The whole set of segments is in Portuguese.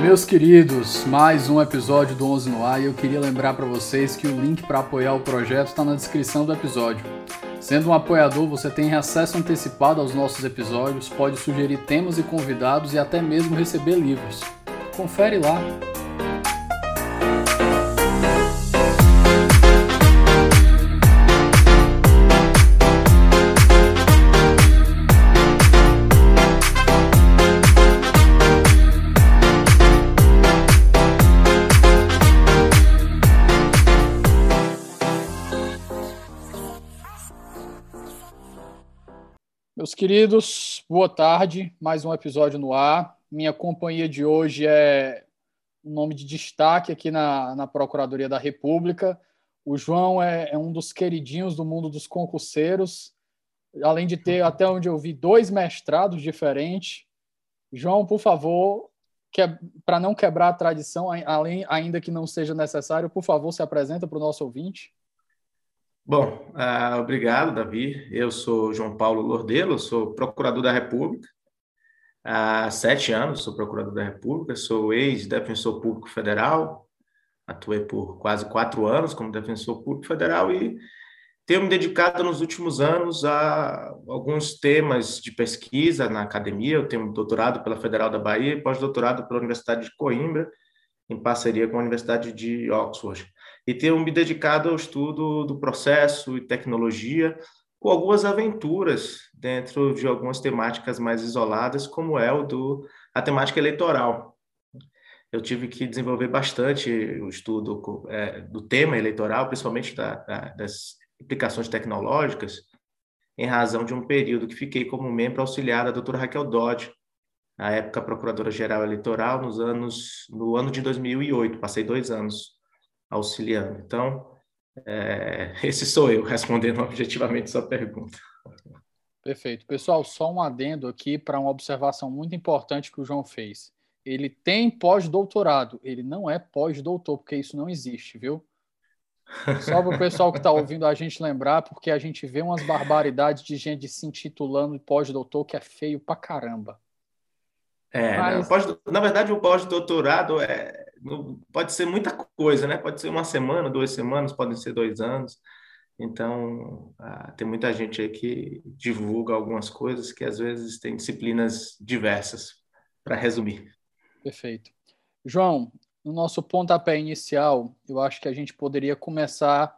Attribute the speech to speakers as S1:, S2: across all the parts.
S1: Meus queridos, mais um episódio do 11 no ar e eu queria lembrar para vocês que o link para apoiar o projeto está na descrição do episódio. Sendo um apoiador, você tem acesso antecipado aos nossos episódios, pode sugerir temas e convidados e até mesmo receber livros. Confere lá. Queridos, boa tarde. Mais um episódio no ar. Minha companhia de hoje é um nome de destaque aqui na, na Procuradoria da República. O João é, é um dos queridinhos do mundo dos concurseiros, além de ter, até onde eu vi, dois mestrados diferentes. João, por favor, para não quebrar a tradição, além, ainda que não seja necessário, por favor, se apresenta para o nosso ouvinte.
S2: Bom, uh, obrigado, Davi. Eu sou João Paulo Lordelo, sou procurador da República. Há sete anos sou procurador da República, sou ex-defensor público federal, atuei por quase quatro anos como defensor público federal e tenho me dedicado nos últimos anos a alguns temas de pesquisa na academia. Eu tenho doutorado pela Federal da Bahia e pós-doutorado pela Universidade de Coimbra, em parceria com a Universidade de Oxford e tenho me dedicado ao estudo do processo e tecnologia, com algumas aventuras dentro de algumas temáticas mais isoladas, como é o do a temática eleitoral. Eu tive que desenvolver bastante o estudo é, do tema eleitoral, principalmente da, da, das implicações tecnológicas, em razão de um período que fiquei como membro auxiliar da doutora Raquel Dodge, na época procuradora-geral eleitoral, nos anos, no ano de 2008. Passei dois anos auxiliando. Então, é, esse sou eu respondendo objetivamente sua pergunta.
S1: Perfeito. Pessoal, só um adendo aqui para uma observação muito importante que o João fez. Ele tem pós-doutorado, ele não é pós-doutor, porque isso não existe, viu? Só para o pessoal que está ouvindo a gente lembrar, porque a gente vê umas barbaridades de gente se intitulando pós-doutor que é feio pra caramba.
S2: É, Mas... não, na verdade, o pós-doutorado é, pode ser muita coisa, né? Pode ser uma semana, duas semanas, podem ser dois anos. Então, ah, tem muita gente aí que divulga algumas coisas que às vezes tem disciplinas diversas, para resumir.
S1: Perfeito. João, no nosso pontapé inicial, eu acho que a gente poderia começar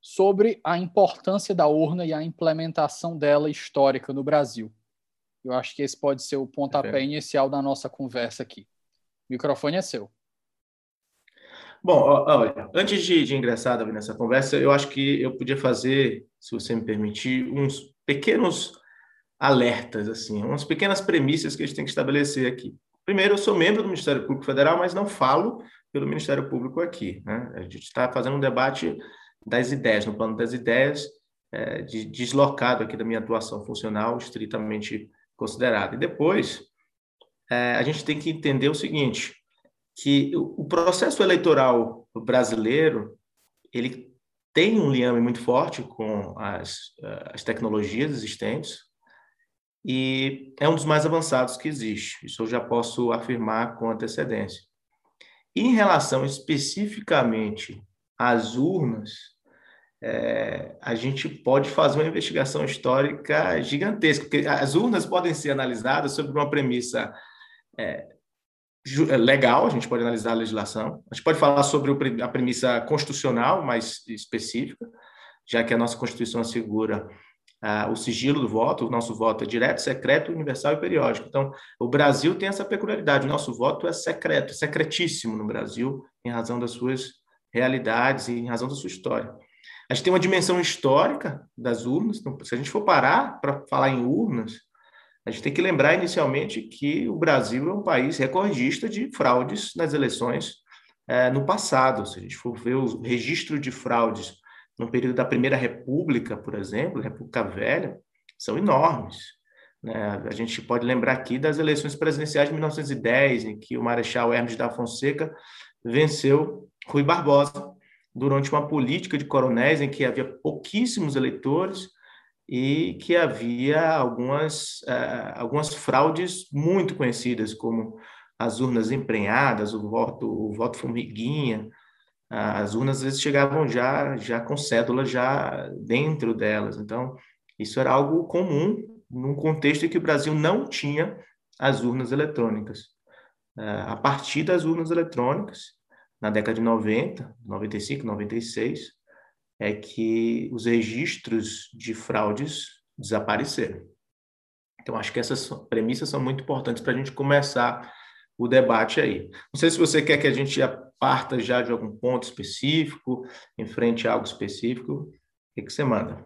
S1: sobre a importância da urna e a implementação dela histórica no Brasil. Eu acho que esse pode ser o pontapé Perfeito. inicial da nossa conversa aqui. O microfone é seu.
S2: Bom, olha, antes de, de ingressar nessa conversa, eu acho que eu podia fazer, se você me permitir, uns pequenos alertas, assim, umas pequenas premissas que a gente tem que estabelecer aqui. Primeiro, eu sou membro do Ministério Público Federal, mas não falo pelo Ministério Público aqui. Né? A gente está fazendo um debate das ideias, no plano das ideias, é, de, deslocado aqui da minha atuação funcional, estritamente considerada. E depois, é, a gente tem que entender o seguinte: que o processo eleitoral brasileiro ele tem um liame muito forte com as, as tecnologias existentes e é um dos mais avançados que existe. Isso eu já posso afirmar com antecedência. Em relação especificamente às urnas, é, a gente pode fazer uma investigação histórica gigantesca, porque as urnas podem ser analisadas sobre uma premissa é legal, a gente pode analisar a legislação, a gente pode falar sobre a premissa constitucional mais específica, já que a nossa Constituição assegura uh, o sigilo do voto, o nosso voto é direto, secreto, universal e periódico. Então, o Brasil tem essa peculiaridade, o nosso voto é secreto, secretíssimo no Brasil, em razão das suas realidades e em razão da sua história. A gente tem uma dimensão histórica das urnas, então, se a gente for parar para falar em urnas, a gente tem que lembrar inicialmente que o Brasil é um país recordista de fraudes nas eleições é, no passado. Se a gente for ver o registro de fraudes no período da Primeira República, por exemplo, República Velha, são enormes. Né? A gente pode lembrar aqui das eleições presidenciais de 1910, em que o Marechal Hermes da Fonseca venceu Rui Barbosa durante uma política de coronéis em que havia pouquíssimos eleitores e que havia algumas, uh, algumas fraudes muito conhecidas, como as urnas emprenhadas, o voto, o voto formiguinha, as urnas às vezes chegavam já, já com cédula já dentro delas. Então, isso era algo comum num contexto em que o Brasil não tinha as urnas eletrônicas. A partir das urnas eletrônicas, na década de 90, 95, 96, é que os registros de fraudes desapareceram. Então, acho que essas premissas são muito importantes para a gente começar o debate aí. Não sei se você quer que a gente parta já de algum ponto específico, enfrente algo específico. O que, que você manda?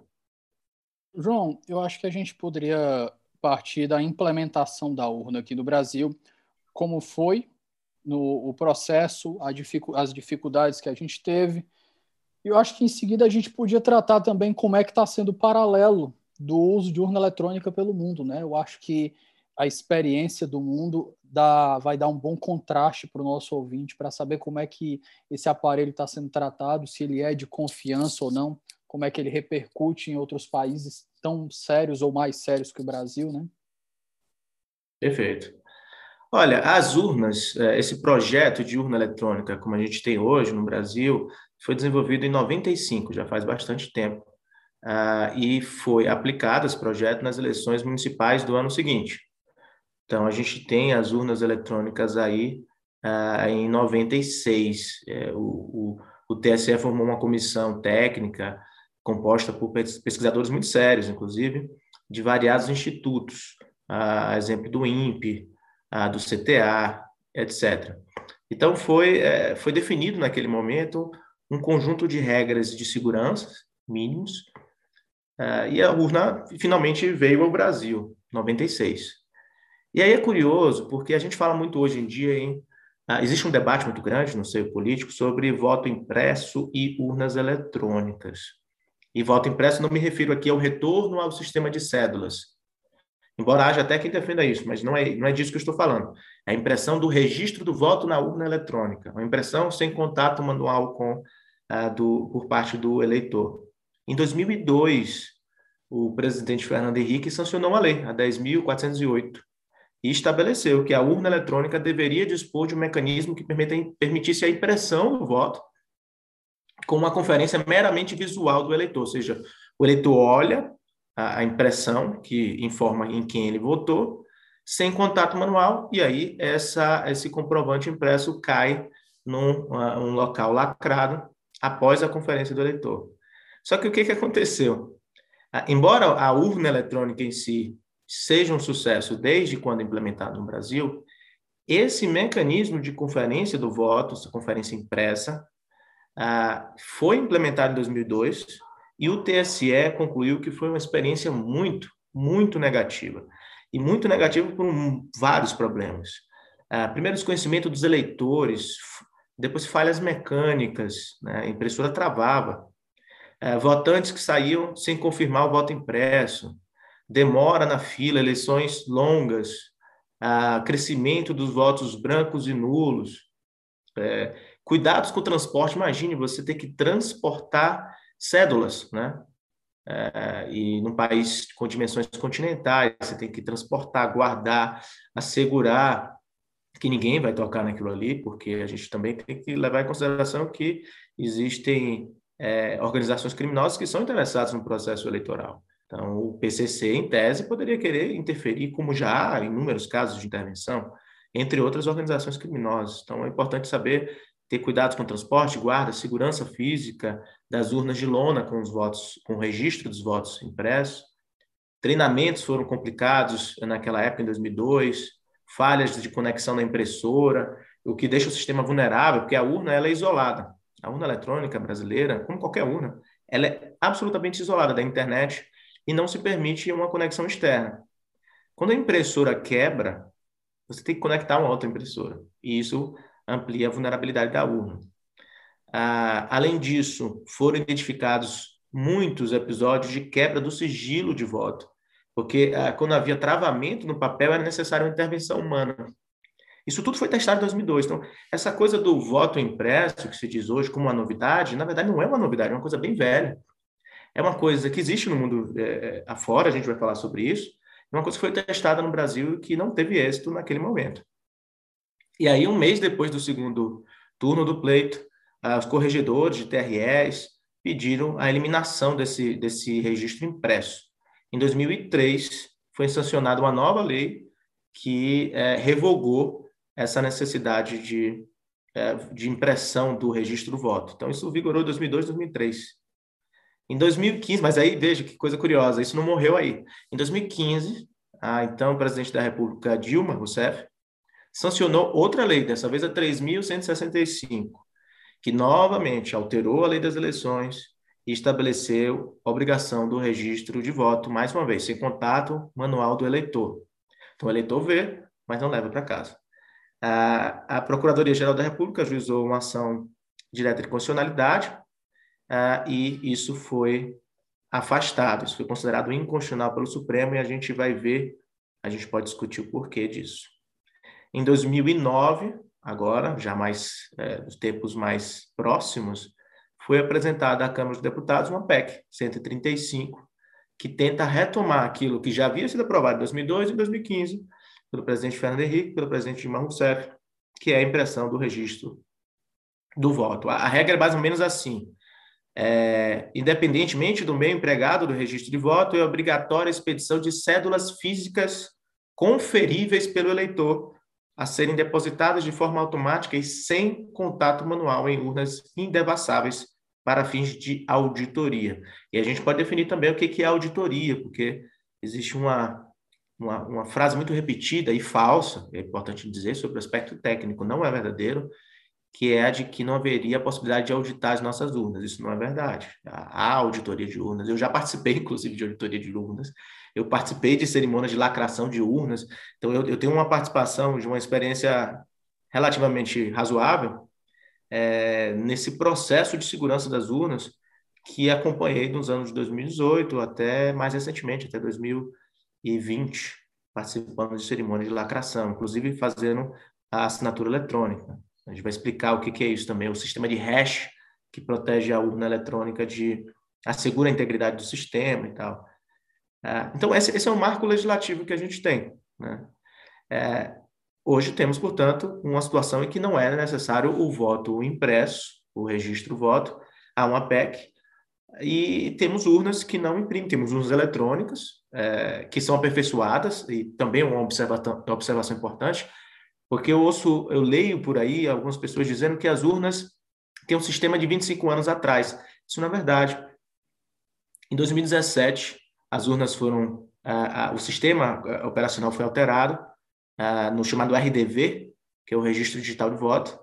S1: João, eu acho que a gente poderia partir da implementação da urna aqui no Brasil, como foi no o processo, dificu as dificuldades que a gente teve. E eu acho que em seguida a gente podia tratar também como é que está sendo o paralelo do uso de urna eletrônica pelo mundo. Né? Eu acho que a experiência do mundo dá, vai dar um bom contraste para o nosso ouvinte para saber como é que esse aparelho está sendo tratado, se ele é de confiança ou não, como é que ele repercute em outros países tão sérios ou mais sérios que o Brasil, né?
S2: Perfeito. Olha, as urnas, é, esse projeto de urna eletrônica, como a gente tem hoje no Brasil, foi desenvolvido em 95, já faz bastante tempo, ah, e foi aplicado esse projeto nas eleições municipais do ano seguinte. Então, a gente tem as urnas eletrônicas aí ah, em 96. É, o, o, o TSE formou uma comissão técnica composta por pesquisadores muito sérios, inclusive, de variados institutos, a exemplo do INPE, do CTA, etc. Então, foi, é, foi definido naquele momento um conjunto de regras de segurança mínimos, uh, e a urna finalmente veio ao Brasil, 96. E aí é curioso, porque a gente fala muito hoje em dia em. Ah, existe um debate muito grande no seio político sobre voto impresso e urnas eletrônicas. E voto impresso não me refiro aqui ao retorno ao sistema de cédulas. Embora haja até quem defenda isso, mas não é, não é disso que eu estou falando. É a impressão do registro do voto na urna eletrônica, uma impressão sem contato manual com, ah, do, por parte do eleitor. Em 2002, o presidente Fernando Henrique sancionou uma lei, a 10.408, e estabeleceu que a urna eletrônica deveria dispor de um mecanismo que permitisse a impressão do voto com uma conferência meramente visual do eleitor, ou seja, o eleitor olha a impressão que informa em quem ele votou, sem contato manual, e aí essa, esse comprovante impresso cai num um local lacrado após a conferência do eleitor. Só que o que, que aconteceu? Embora a urna eletrônica em si seja um sucesso desde quando implementado no Brasil, esse mecanismo de conferência do voto, essa conferência impressa, ah, foi implementado em 2002 e o TSE concluiu que foi uma experiência muito, muito negativa. E muito negativa por vários problemas. Ah, primeiro, desconhecimento dos eleitores, depois falhas mecânicas, né? a impressora travava, ah, votantes que saíam sem confirmar o voto impresso, demora na fila, eleições longas, crescimento dos votos brancos e nulos, é, cuidados com o transporte. Imagine você ter que transportar cédulas, né? É, e num país com dimensões continentais, você tem que transportar, guardar, assegurar que ninguém vai tocar naquilo ali, porque a gente também tem que levar em consideração que existem é, organizações criminosas que são interessadas no processo eleitoral. Então, o PCC, em tese, poderia querer interferir, como já há inúmeros casos de intervenção, entre outras organizações criminosas. Então, é importante saber ter cuidado com o transporte, guarda, segurança física das urnas de lona com os votos, com o registro dos votos impressos. Treinamentos foram complicados naquela época, em 2002, falhas de conexão na impressora, o que deixa o sistema vulnerável, porque a urna ela é isolada. A urna eletrônica brasileira, como qualquer urna, ela é absolutamente isolada da internet e não se permite uma conexão externa. Quando a impressora quebra, você tem que conectar uma outra impressora, e isso amplia a vulnerabilidade da urna. Ah, além disso, foram identificados muitos episódios de quebra do sigilo de voto, porque ah, quando havia travamento no papel era necessária uma intervenção humana. Isso tudo foi testado em 2002. Então, essa coisa do voto impresso, que se diz hoje como uma novidade, na verdade não é uma novidade, é uma coisa bem velha. É uma coisa que existe no mundo é, afora, a gente vai falar sobre isso. É uma coisa que foi testada no Brasil e que não teve êxito naquele momento. E aí, um mês depois do segundo turno do pleito, os corregedores de TREs pediram a eliminação desse, desse registro impresso. Em 2003, foi sancionada uma nova lei que é, revogou essa necessidade de, é, de impressão do registro do voto. Então, isso vigorou em 2002, 2003. Em 2015, mas aí veja que coisa curiosa, isso não morreu aí. Em 2015, a então presidente da República, Dilma Rousseff, sancionou outra lei, dessa vez a 3.165, que novamente alterou a lei das eleições e estabeleceu a obrigação do registro de voto, mais uma vez, sem contato manual do eleitor. Então, o eleitor vê, mas não leva para casa. A, a Procuradoria-Geral da República ajuizou uma ação direta de constitucionalidade e isso foi afastado, isso foi considerado inconstitucional pelo Supremo e a gente vai ver, a gente pode discutir o porquê disso. Em 2009, agora, já mais é, nos tempos mais próximos, foi apresentada à Câmara dos Deputados uma PEC 135, que tenta retomar aquilo que já havia sido aprovado em 2002 e 2015 pelo presidente Fernando Henrique, pelo presidente Dilma Rousseff, que é a impressão do registro do voto. A, a regra é mais ou menos assim. É, independentemente do meio empregado do registro de voto, é obrigatória a expedição de cédulas físicas conferíveis pelo eleitor a serem depositadas de forma automática e sem contato manual em urnas indevassáveis para fins de auditoria. E a gente pode definir também o que é auditoria, porque existe uma, uma, uma frase muito repetida e falsa, é importante dizer, sobre o aspecto técnico, não é verdadeiro, que é a de que não haveria a possibilidade de auditar as nossas urnas. Isso não é verdade. Há auditoria de urnas. Eu já participei, inclusive, de auditoria de urnas. Eu participei de cerimônias de lacração de urnas. Então, eu, eu tenho uma participação de uma experiência relativamente razoável é, nesse processo de segurança das urnas que acompanhei nos anos de 2018 até mais recentemente, até 2020, participando de cerimônias de lacração, inclusive fazendo a assinatura eletrônica. A gente vai explicar o que, é isso também, o sistema de hash que protege a urna eletrônica de assegura a integridade do sistema e tal. É, então esse, esse, é o marco legislativo que a gente tem. Né? É, hoje temos, portanto, uma situação em que não é necessário o voto impresso, o registro voto, há uma PEC e temos urnas que não imprimem, temos urnas eletrônicas é, que são aperfeiçoadas e também uma observação, observação importante porque eu ouço, eu leio por aí algumas pessoas dizendo que as urnas têm um sistema de 25 anos atrás. Isso não é verdade. Em 2017, as urnas foram, o sistema operacional foi alterado no chamado RDV, que é o Registro Digital de Voto.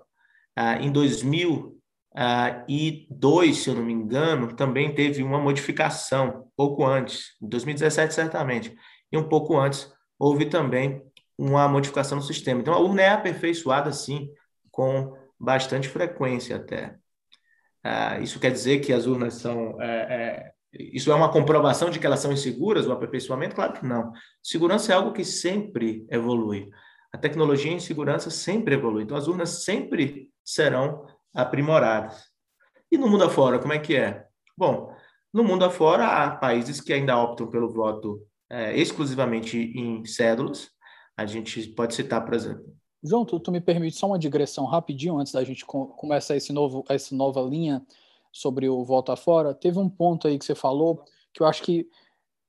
S2: em 2002, se eu não me engano, também teve uma modificação, pouco antes, em 2017 certamente, e um pouco antes houve também uma modificação no sistema. Então, a urna é aperfeiçoada, sim, com bastante frequência até. Ah, isso quer dizer que as urnas são. É, é, isso é uma comprovação de que elas são inseguras, o aperfeiçoamento? Claro que não. Segurança é algo que sempre evolui. A tecnologia em segurança sempre evolui. Então, as urnas sempre serão aprimoradas. E no mundo afora, como é que é? Bom, no mundo afora, há países que ainda optam pelo voto é, exclusivamente em cédulas, a gente pode citar, por exemplo.
S1: João, tu, tu me permite só uma digressão rapidinho antes da gente começar esse novo, essa nova linha sobre o volta fora. Teve um ponto aí que você falou que eu acho que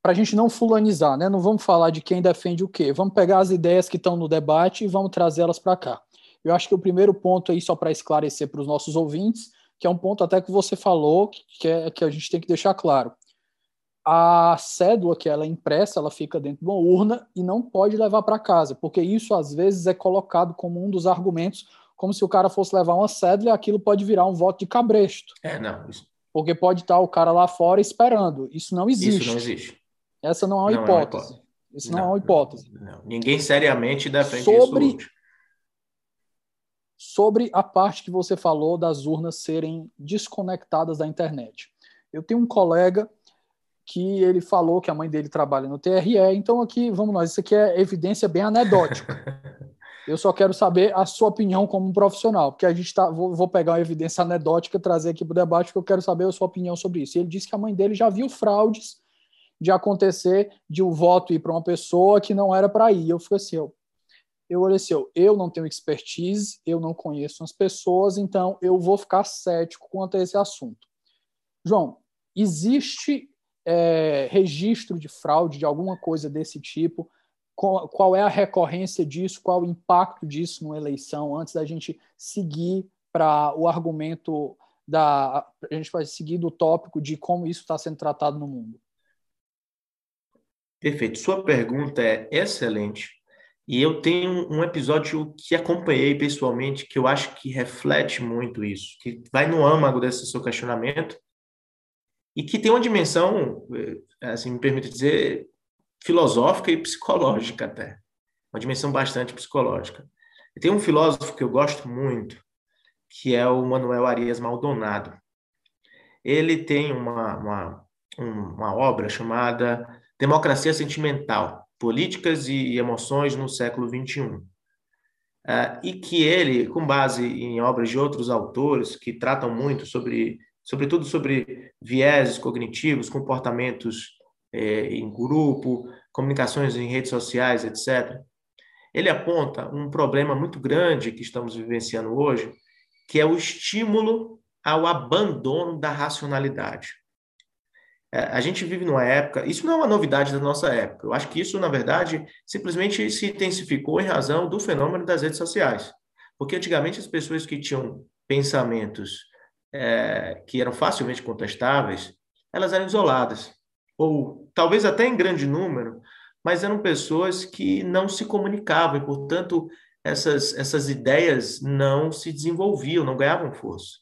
S1: para a gente não fulanizar, né? Não vamos falar de quem defende o quê. Vamos pegar as ideias que estão no debate e vamos trazê-las para cá. Eu acho que o primeiro ponto aí, só para esclarecer para os nossos ouvintes, que é um ponto até que você falou, que, é, que a gente tem que deixar claro a cédula que ela é impressa, ela fica dentro de uma urna e não pode levar para casa, porque isso às vezes é colocado como um dos argumentos, como se o cara fosse levar uma cédula aquilo pode virar um voto de cabresto.
S2: É, não. Isso...
S1: Porque pode estar o cara lá fora esperando. Isso não existe.
S2: Isso não existe.
S1: Essa não é uma, não hipótese. É uma hipótese. Isso não, não, é uma hipótese.
S2: Não. Ninguém seriamente defende
S1: sobre,
S2: isso.
S1: Sobre a parte que você falou das urnas serem desconectadas da internet. Eu tenho um colega que ele falou que a mãe dele trabalha no TRE. Então, aqui, vamos nós, isso aqui é evidência bem anedótica. Eu só quero saber a sua opinião como profissional, porque a gente tá, vou, vou pegar uma evidência anedótica trazer aqui para o debate, porque eu quero saber a sua opinião sobre isso. E ele disse que a mãe dele já viu fraudes de acontecer de um voto ir para uma pessoa que não era para ir. Eu fico assim, eu, eu olhei assim, eu não tenho expertise, eu não conheço as pessoas, então eu vou ficar cético quanto a esse assunto. João, existe é, registro de fraude, de alguma coisa desse tipo? Qual, qual é a recorrência disso? Qual o impacto disso numa eleição? Antes da gente seguir para o argumento da. A gente vai seguir do tópico de como isso está sendo tratado no mundo.
S2: Perfeito. Sua pergunta é excelente. E eu tenho um episódio que acompanhei pessoalmente, que eu acho que reflete muito isso, que vai no âmago desse seu questionamento, e que tem uma dimensão, eh, assim, me permite dizer, filosófica e psicológica até. Uma dimensão bastante psicológica. E tem um filósofo que eu gosto muito, que é o Manuel Arias Maldonado. Ele tem uma, uma, uma obra chamada Democracia Sentimental políticas e emoções no século XXI. Uh, ah, e que ele, com base em obras de outros autores que tratam muito sobre, sobretudo sobre vieses cognitivos, comportamentos eh, em grupo, comunicações em redes sociais, etc., ele aponta um problema muito grande que estamos vivenciando hoje, que é o estímulo ao abandono da racionalidade. É, a gente vive numa época, isso não é uma novidade da nossa época, eu acho que isso, na verdade, simplesmente se intensificou em razão do fenômeno das redes sociais. Porque antigamente as pessoas que tinham pensamentos é, que eram facilmente contestáveis, elas eram isoladas, ou talvez até em grande número, mas eram pessoas que não se comunicavam e, portanto, essas, essas ideias não se desenvolviam, não ganhavam força.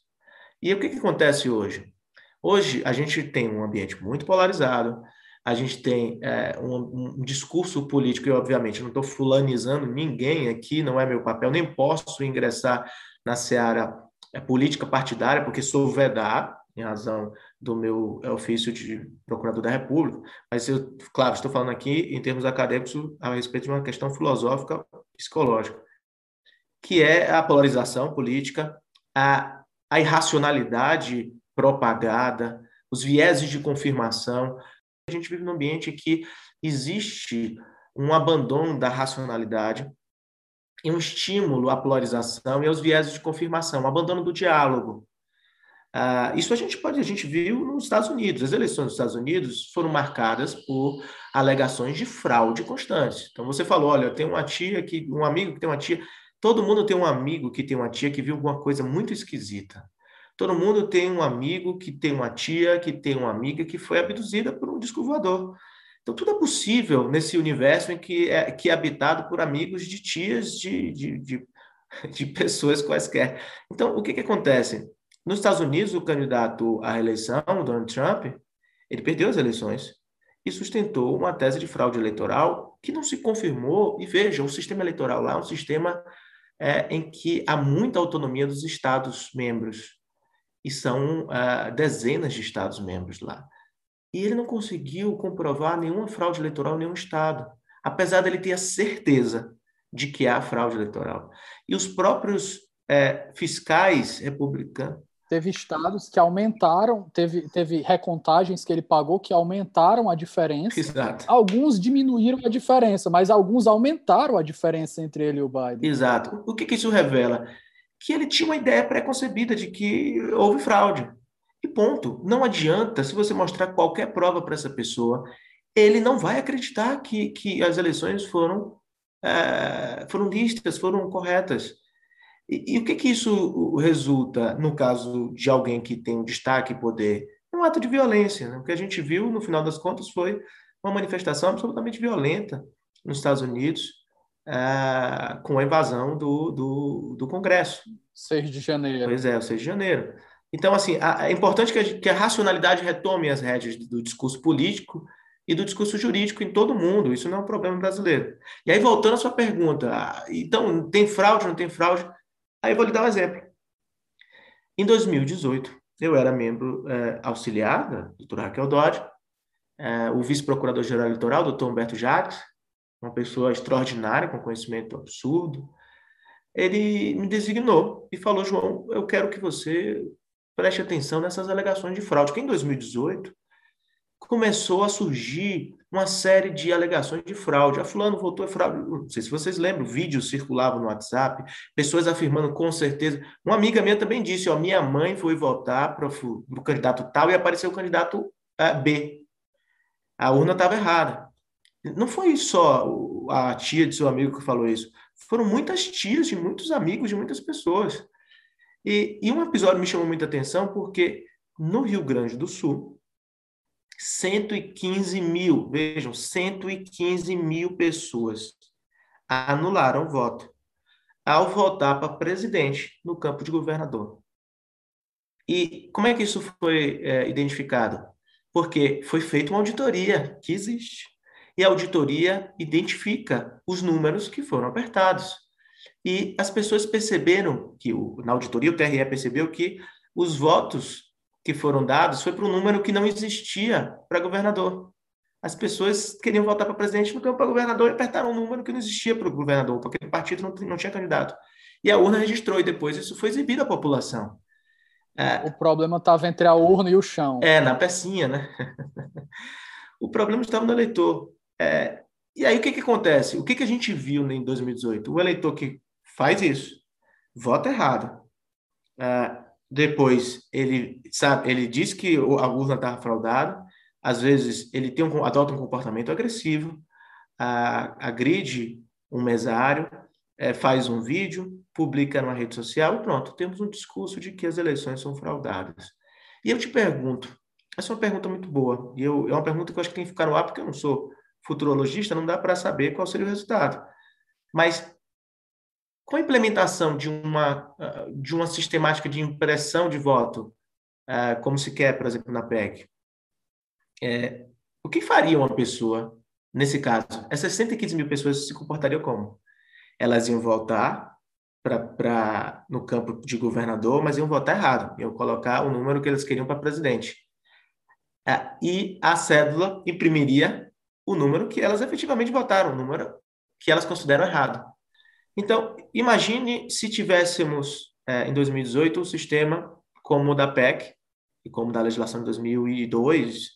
S2: E o que, que acontece hoje? Hoje, a gente tem um ambiente muito polarizado, a gente tem é, um, um, discurso político, e obviamente não estou fulanizando ninguém aqui, não é meu papel, nem posso ingressar na seara é, política partidária, porque sou vedado, em razão do meu é, ofício de procurador da República, mas eu, claro, estou falando aqui em termos acadêmicos a respeito de uma questão filosófica, psicológica, que é a polarização política, a, a irracionalidade propagada, os vieses de confirmação. A gente vive num ambiente que existe um abandono da racionalidade e um estímulo à polarização e aos vieses de confirmação, um abandono do diálogo. Uh, isso a gente pode, a gente viu nos Estados Unidos. As eleições dos Estados Unidos foram marcadas por alegações de fraude constantes. Então você falou, olha, tenho uma tia que, um amigo que tem uma tia, todo mundo tem um amigo que tem uma tia que viu alguma coisa muito esquisita. Todo mundo tem um amigo que tem uma tia, que tem uma amiga que foi abduzida por um disco voador. Então, tudo é possível nesse universo em que é, que é habitado por amigos de tias de, de, de, de pessoas quaisquer. Então, o que, que acontece? Nos Estados Unidos, o candidato à reeleição, Donald Trump, ele perdeu as eleições e sustentou uma tese de fraude eleitoral que não se confirmou. E veja, o sistema eleitoral lá é um sistema é, em que há muita autonomia dos Estados-membros e são uh, dezenas de Estados-membros lá. E ele não conseguiu comprovar nenhuma fraude eleitoral em nenhum Estado, apesar dele ter a certeza de que há fraude eleitoral. E os próprios é, fiscais republicanos.
S1: Teve estados que aumentaram, teve, teve recontagens que ele pagou que aumentaram a diferença.
S2: Exato.
S1: Alguns diminuíram a diferença, mas alguns aumentaram a diferença entre ele e o Biden.
S2: Exato. O que, que isso revela? que ele tinha uma ideia preconcebida de que houve fraude. E ponto. Não adianta, se você mostrar qualquer prova para essa pessoa, ele não vai acreditar que, que as eleições foram, é, foram listas, foram corretas. E, e, o que, que isso resulta no caso de alguém que tem um destaque e poder? Um ato de violência. Né? O que a gente viu, no final das contas, foi uma manifestação absolutamente violenta nos Estados Unidos, uh, com a invasão do, do, do Congresso.
S1: 6 de janeiro.
S2: Pois é, o 6 de janeiro. Então, assim, é importante que a, que a racionalidade retome as rédeas do discurso político e do discurso jurídico em todo mundo. Isso não é um problema brasileiro. E aí, voltando à sua pergunta, ah, então, tem fraude, não tem fraude? Aí eu vou lhe dar um exemplo. Em 2018, eu era membro é, auxiliar da doutora Raquel Dodge, é, o vice-procurador-geral eleitoral, doutor Humberto Jacques, uma pessoa extraordinária, com conhecimento absurdo, ele me designou e falou: João, eu quero que você preste atenção nessas alegações de fraude. Que em 2018 começou a surgir uma série de alegações de fraude. A fulano votou é fraude. Não sei se vocês lembram, vídeos circulavam no WhatsApp, pessoas afirmando com certeza. Uma amiga minha também disse, ó, minha mãe foi votar para o candidato tal e apareceu o candidato uh, B. A urna estava errada. Não foi só a tia de seu amigo que falou isso. Foram muitas tias de muitos amigos de muitas pessoas. E, e um episódio me chamou muita atenção porque no Rio Grande do Sul, 115 mil, vejam, 115 mil pessoas anularam o voto ao votar para presidente no campo de governador. E como é que isso foi é, identificado? Porque foi feita uma auditoria que existe. E a auditoria identifica os números que foram apertados. E as pessoas perceberam que, na auditoria, o TRE percebeu que os votos que foram dados foi para um número que não existia para governador. As pessoas queriam votar para presidente no campo para governador e apertaram um número que não existia para o governador, porque o partido não, não tinha candidato. E a urna registrou, e depois isso foi exibido à população.
S1: É, o problema estava entre a urna e o chão.
S2: É, na pecinha, né? o problema estava no eleitor. É, e aí o que, que acontece? O que, que a gente viu em 2018? O eleitor que faz isso, vota errado, é, depois, ele sabe, ele diz que a urna está fraudada. Às vezes, ele tem um, adota um comportamento agressivo, a, agride um mesário, é, faz um vídeo, publica numa rede social pronto, temos um discurso de que as eleições são fraudadas. E eu te pergunto, essa é uma pergunta muito boa, e eu, é uma pergunta que eu acho que tem que ficar no ar, porque eu não sou futurologista, não dá para saber qual seria o resultado. Mas com a implementação de uma, ah, de uma sistemática de impressão de voto, ah, como se quer, por exemplo, na PEC, é, o que faria uma pessoa nesse caso? Essas 115 mil pessoas se comportariam como? Elas iam votar para no campo de governador, mas iam votar errado, iam colocar o número que eles queriam para presidente. É, e a cédula imprimiria o número que elas efetivamente votaram, o número que elas consideram errado. Então, imagine se tivéssemos, é, em 2018, um sistema como o da PEC, e como da legislação de 2002,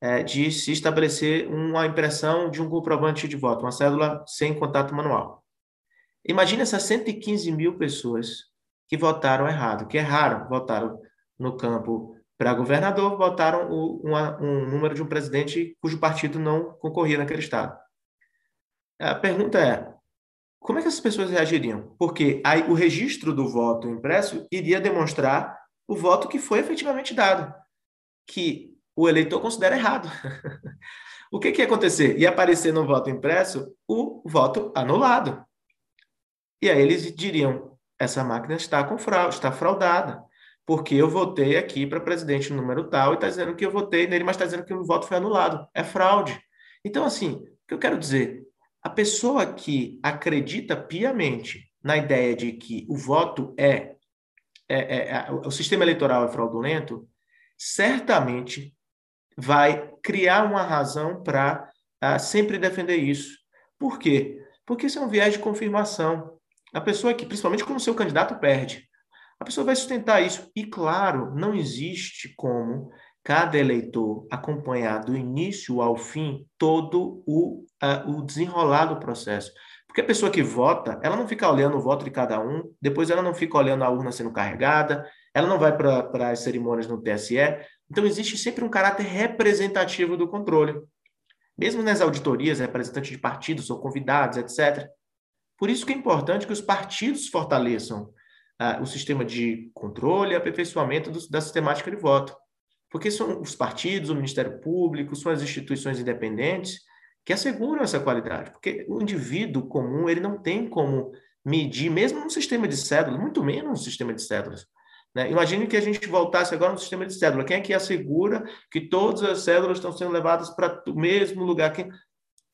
S2: é, de se estabelecer uma impressão de um comprovante de voto, uma cédula sem contato manual. Imagine essas 115 mil pessoas que votaram errado, que erraram, votaram no campo para governador, votaram o, uma, um número de um presidente cujo partido não concorria naquele estado. A pergunta é: como é que essas pessoas reagiriam? Porque aí o registro do voto impresso iria demonstrar o voto que foi efetivamente dado, que o eleitor considera errado. o que, que ia acontecer? Ia aparecer no voto impresso o voto anulado. E aí eles diriam: essa máquina está com fraude, está fraudada, porque eu votei aqui para presidente número tal e está dizendo que eu votei nele, mas está dizendo que o voto foi anulado. É fraude. Então, assim, o que eu quero dizer? A pessoa que acredita piamente na ideia de que o voto é, é, é, é o sistema eleitoral é fraudulento, certamente vai criar uma razão para uh, ah, sempre defender isso. Por quê? Porque isso é um viés de confirmação. A pessoa que, principalmente quando o seu candidato perde, a pessoa vai sustentar isso. E, claro, não existe como cada eleitor acompanhar do início ao fim todo o, uh, o desenrolar do processo. Porque a pessoa que vota, ela não fica olhando o voto de cada um, depois ela não fica olhando a urna sendo carregada, ela não vai para as cerimônias no TSE. Então, existe sempre um caráter representativo do controle. Mesmo nas auditorias, representantes de partidos são convidados, etc. Por isso que é importante que os partidos fortaleçam uh, o sistema de controle e aperfeiçoamento do, da sistemática de voto. Porque são os partidos, o Ministério Público, são as instituições independentes que asseguram essa qualidade. Porque o indivíduo comum, ele não tem como medir, mesmo no sistema de cédulas, muito menos no sistema de cédulas. Né? Imagine que a gente voltasse agora no sistema de cédula. Quem é que assegura que todas as cédulas estão sendo levadas para o mesmo lugar? Quem...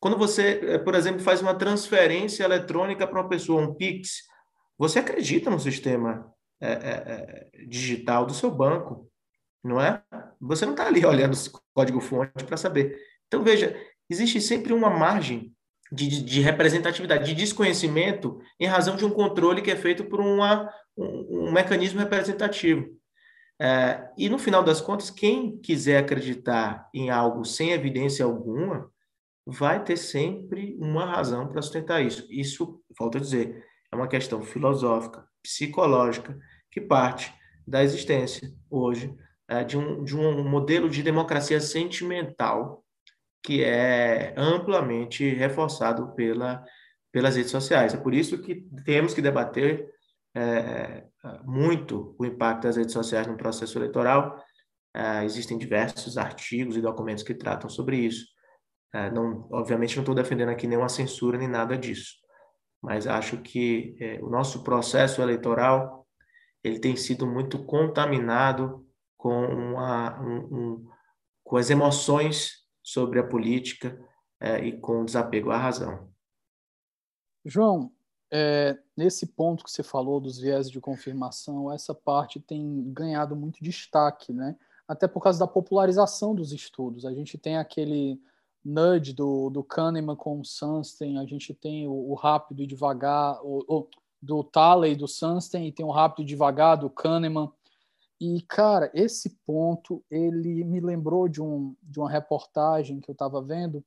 S2: Quando você, eh, por exemplo, faz uma transferência eletrônica para uma pessoa, um PIX, você acredita no sistema é, é, digital do seu banco não é? Você não está ali olhando o código-fonte para saber. Então, veja, existe sempre uma margem de, de, de, representatividade, de desconhecimento, em razão de um controle que é feito por uma, um, um mecanismo representativo. É, e no final das contas, quem quiser acreditar em algo sem evidência alguma, vai ter sempre uma razão para sustentar isso. Isso, volto a dizer, é uma questão filosófica, psicológica, que parte da existência hoje de, um, de um modelo de democracia sentimental que é amplamente reforçado pela, pelas redes sociais. É por isso que temos que debater é, muito o impacto das redes sociais no processo eleitoral. É, existem diversos artigos e documentos que tratam sobre isso. É, não, obviamente, não estou defendendo aqui nenhuma censura nem nada disso, mas acho que é, o nosso processo eleitoral ele tem sido muito contaminado com, uma, um, um, com as emoções sobre a política é, e com o desapego à razão.
S1: João, é, nesse ponto que você falou dos viés de confirmação, essa parte tem ganhado muito destaque, né? Até por causa da popularização dos estudos. A gente tem aquele nudge do, do Kahneman com o Sunstein, a gente tem o, o rápido e devagar, o, o, do Talley do Sunstein, e tem o rápido e devagar do Kahneman. E, cara, esse ponto, ele me lembrou de, um, de uma reportagem que eu estava vendo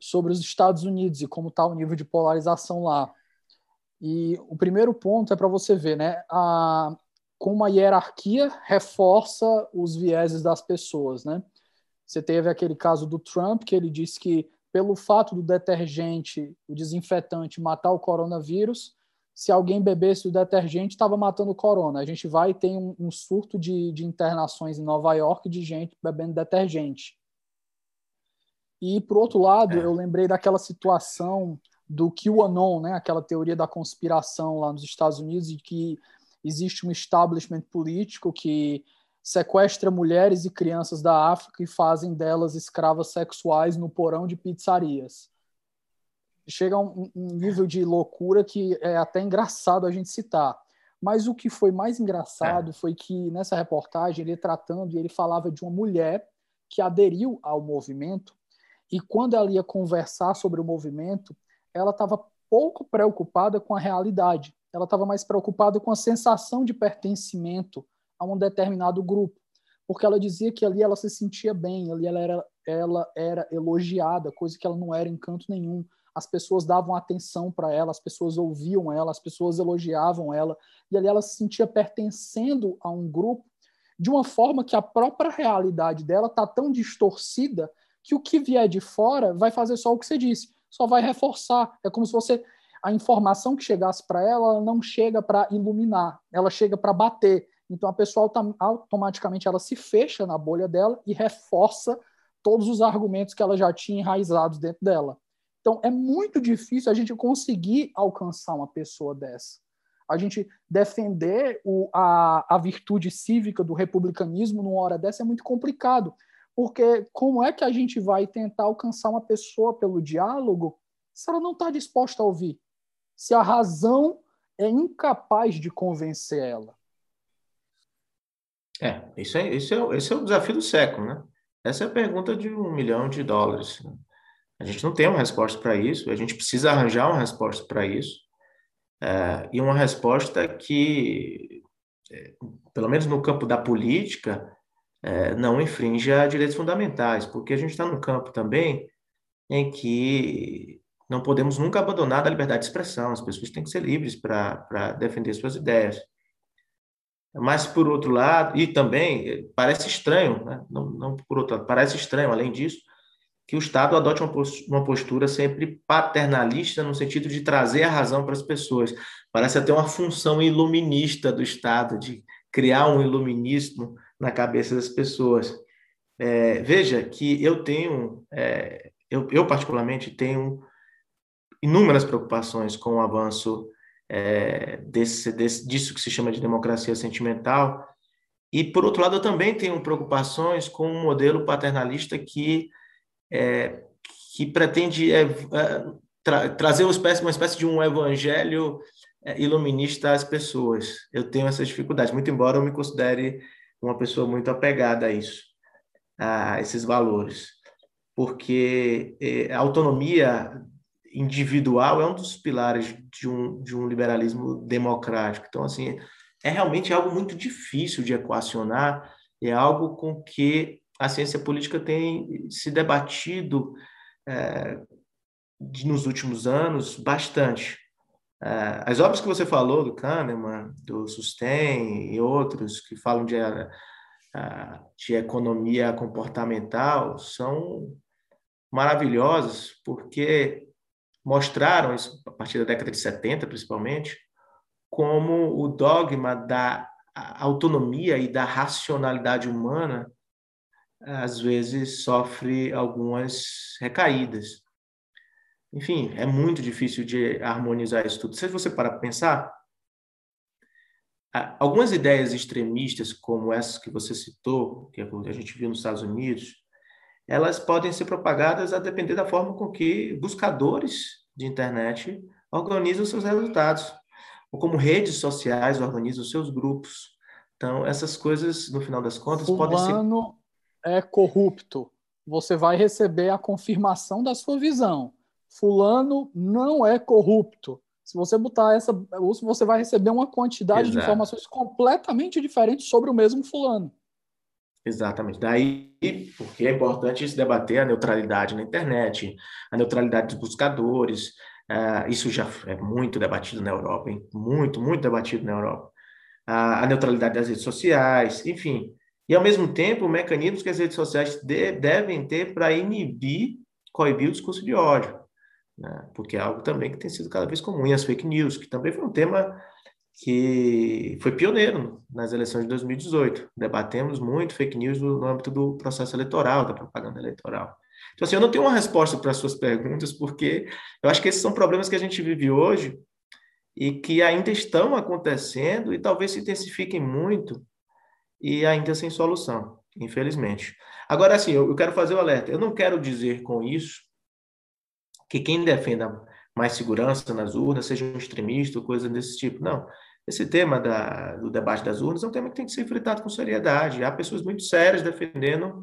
S1: sobre os Estados Unidos e como está o nível de polarização lá. E o primeiro ponto é para você ver, né? A, como a hierarquia reforça os vieses das pessoas, né? Você teve aquele caso do Trump, que ele disse que pelo fato do detergente, o desinfetante matar o coronavírus, se alguém bebesse o detergente, estava matando o corona. A gente vai ter um, um surto de, de, internações em Nova York de gente bebendo detergente. E, por outro lado, é. eu lembrei daquela situação do QAnon, né? aquela teoria da conspiração lá nos Estados Unidos, de que existe um establishment político que sequestra mulheres e crianças da África e fazem delas escravas sexuais no porão de pizzarias chega a um, um, nível de loucura que é até engraçado a gente citar. Mas o que foi mais engraçado é. foi que nessa reportagem ele tratando e ele falava de uma mulher que aderiu ao movimento e quando ela ia conversar sobre o movimento, ela estava pouco preocupada com a realidade. Ela estava mais preocupada com a sensação de pertencimento a um determinado grupo, porque ela dizia que ali ela se sentia bem, ali ela era, ela era elogiada, coisa que ela não era em canto nenhum as pessoas davam atenção para ela, as pessoas ouviam ela, as pessoas elogiavam ela, e ali ela se sentia pertencendo a um grupo de uma forma que a própria realidade dela está tão distorcida que o que vier de fora vai fazer só o que você disse, só vai reforçar. É como se você a informação que chegasse para ela, ela não chega para iluminar, ela chega para bater. Então a pessoa automaticamente ela se fecha na bolha dela e reforça todos os argumentos que ela já tinha enraizados dentro dela. Então, é muito difícil a gente conseguir alcançar uma pessoa dessa. A gente defender o, a, a virtude cívica do republicanismo numa hora dessa é muito complicado, porque como é que a gente vai tentar alcançar uma pessoa pelo diálogo se ela não está disposta a ouvir? Se a razão é incapaz de convencer ela?
S2: É, isso é, isso é, esse é o desafio do século, né? Essa é a pergunta de um milhão de dólares. Né? A gente não tem uma resposta para isso, a gente precisa arranjar uma resposta para isso, é, e uma resposta que, é, pelo menos no campo da política, é, não infrinja direitos fundamentais, porque a gente está num campo também em que não podemos nunca abandonar a liberdade de expressão, as pessoas têm que ser livres para defender suas ideias. Mas, por outro lado, e também parece estranho, né? não, não por outro lado, parece estranho, além disso, que o Estado adote uma postura sempre paternalista no sentido de trazer a razão para as pessoas. Parece até uma função iluminista do Estado, de criar um iluminismo na cabeça das pessoas. É, veja que eu tenho, é, eu, eu, particularmente tenho inúmeras preocupações com o avanço é, desse, desse, disso que se chama de democracia sentimental, e, por outro lado, eu também tenho preocupações com um modelo paternalista que é, que pretende é, é, tra trazer uma espécie, uma espécie de um evangelho é, iluminista às pessoas. Eu tenho essas dificuldades, muito embora eu me considere uma pessoa muito apegada a isso, a esses valores, porque é, a autonomia individual é um dos pilares de um, de um liberalismo democrático. Então, assim, é realmente algo muito difícil de equacionar, é algo com que a ciência política tem se debatido é, nos últimos anos bastante. É, as obras que você falou, do Kahneman, do Sustain e outros que falam de, é, de economia comportamental, são maravilhosas porque mostraram, isso a partir da década de 70 principalmente, como o dogma da autonomia e da racionalidade humana às vezes sofre algumas recaídas. Enfim, é muito difícil de harmonizar isso tudo. Se você parar para pensar, algumas ideias extremistas, como essas que você citou, que a gente viu nos Estados Unidos, elas podem ser propagadas a depender da forma com que buscadores de internet organizam seus resultados, ou como redes sociais organizam seus grupos. Então, essas coisas, no final das contas,
S1: Fulano
S2: podem
S1: ser. É corrupto. Você vai receber a confirmação da sua visão. Fulano não é corrupto. Se você botar essa, você vai receber uma quantidade Exato. de informações completamente diferentes sobre o mesmo fulano.
S2: Exatamente. Daí, porque é importante se debater a neutralidade na internet, a neutralidade dos buscadores. Uh, isso já é muito debatido na Europa, hein? muito, muito debatido na Europa. Uh, a neutralidade das redes sociais, enfim. E, ao mesmo tempo, mecanismos que as redes sociais de, devem ter para inibir, coibir o discurso de ódio. Né? Porque é algo também que tem sido cada vez comum. E as fake news, que também foi um tema que foi pioneiro nas eleições de 2018. Debatemos muito fake news no âmbito do processo eleitoral, da propaganda eleitoral. Então, assim, eu não tenho uma resposta para as suas perguntas, porque eu acho que esses são problemas que a gente vive hoje e que ainda estão acontecendo e talvez se intensifiquem muito e ainda sem solução, infelizmente. Agora, assim, eu quero fazer o alerta. Eu não quero dizer com isso que quem defenda mais segurança nas urnas, seja um extremista ou coisa desse tipo. Não. Esse tema da, do debate das urnas é um tema que tem que ser enfrentado com seriedade. Há pessoas muito sérias defendendo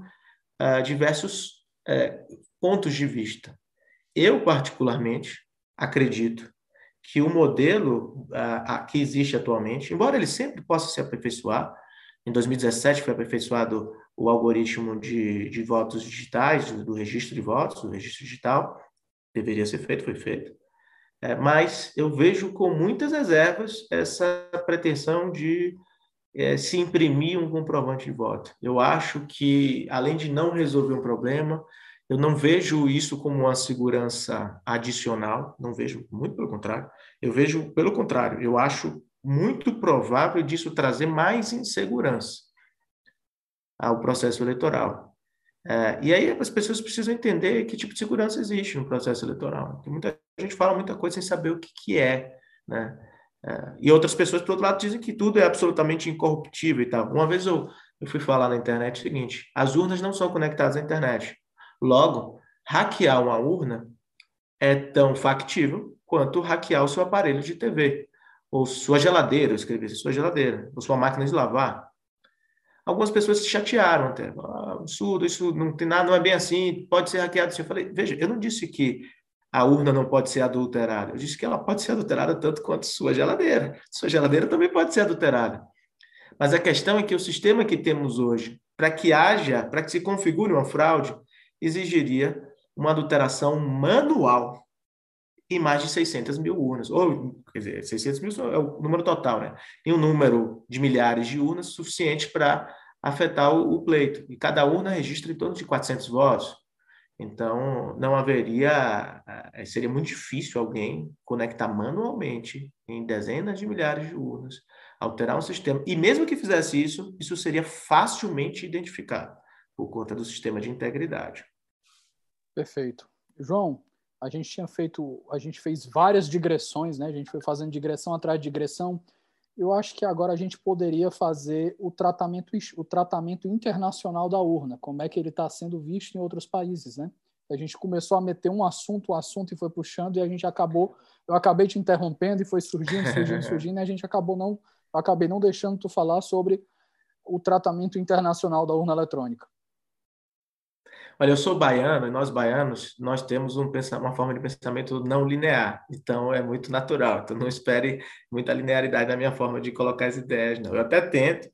S2: uh, diversos uh, pontos de vista. Eu, particularmente, acredito que o modelo uh, que existe atualmente, embora ele sempre possa se aperfeiçoar, em 2017 foi aperfeiçoado o algoritmo de, de votos digitais, do registro de votos, do registro digital, deveria ser feito, foi feito. É, mas eu vejo com muitas reservas essa pretensão de é, se imprimir um comprovante de voto. Eu acho que, além de não resolver um problema, eu não vejo isso como uma segurança adicional, não vejo, muito pelo contrário. Eu vejo, pelo contrário, eu acho muito provável disso trazer mais insegurança ao processo eleitoral. É, e aí as pessoas precisam entender que tipo de segurança existe no processo eleitoral. Tem muita gente fala muita coisa sem saber o que, que é, né? É, e outras pessoas, por outro lado, dizem que tudo é absolutamente incorruptível e tal. Uma vez eu, eu fui falar na internet o seguinte: as urnas não são conectadas à internet. Logo, hackear uma urna é tão factível quanto hackear o seu aparelho de TV, ou sua geladeira, eu escrevi sua geladeira, ou sua máquina de lavar algumas pessoas se chatearam até. Ah, absurdo, isso não tem nada, não é bem assim, pode ser hackeado assim. Eu falei, veja, eu não disse que a urna não pode ser adulterada. Eu disse que ela pode ser adulterada tanto quanto sua geladeira. Sua geladeira também pode ser adulterada. Mas a questão é que o sistema que temos hoje, para que haja, para que se configure uma fraude, exigiria uma adulteração manual em mais de 600 mil urnas. Ou, quer dizer, 600 mil é o número total, né? E um número de milhares de urnas suficiente para afetar o, o, pleito. E cada urna registra em torno de 400 votos. Então, não haveria, seria muito difícil alguém conectar manualmente em dezenas de milhares de urnas, alterar um sistema. E mesmo que fizesse isso, isso seria facilmente identificado por conta do sistema de integridade.
S1: Perfeito. João, a gente tinha feito, a gente fez várias digressões, né? A gente foi fazendo digressão atrás de digressão. Eu acho que agora a gente poderia fazer o tratamento, o tratamento internacional da urna, como é que ele está sendo visto em outros países, né? A gente começou a meter um assunto, um assunto e foi puxando e a gente acabou, eu acabei te interrompendo e foi surgindo, surgindo, surgindo e a gente acabou não, acabei não deixando tu falar sobre o tratamento internacional da urna eletrônica.
S2: Olha, eu sou baiano e nós baianos, nós temos um, uma forma de pensamento não linear, então é muito natural. Então não espere muita linearidade na minha forma de colocar as ideias, não. Eu até tento,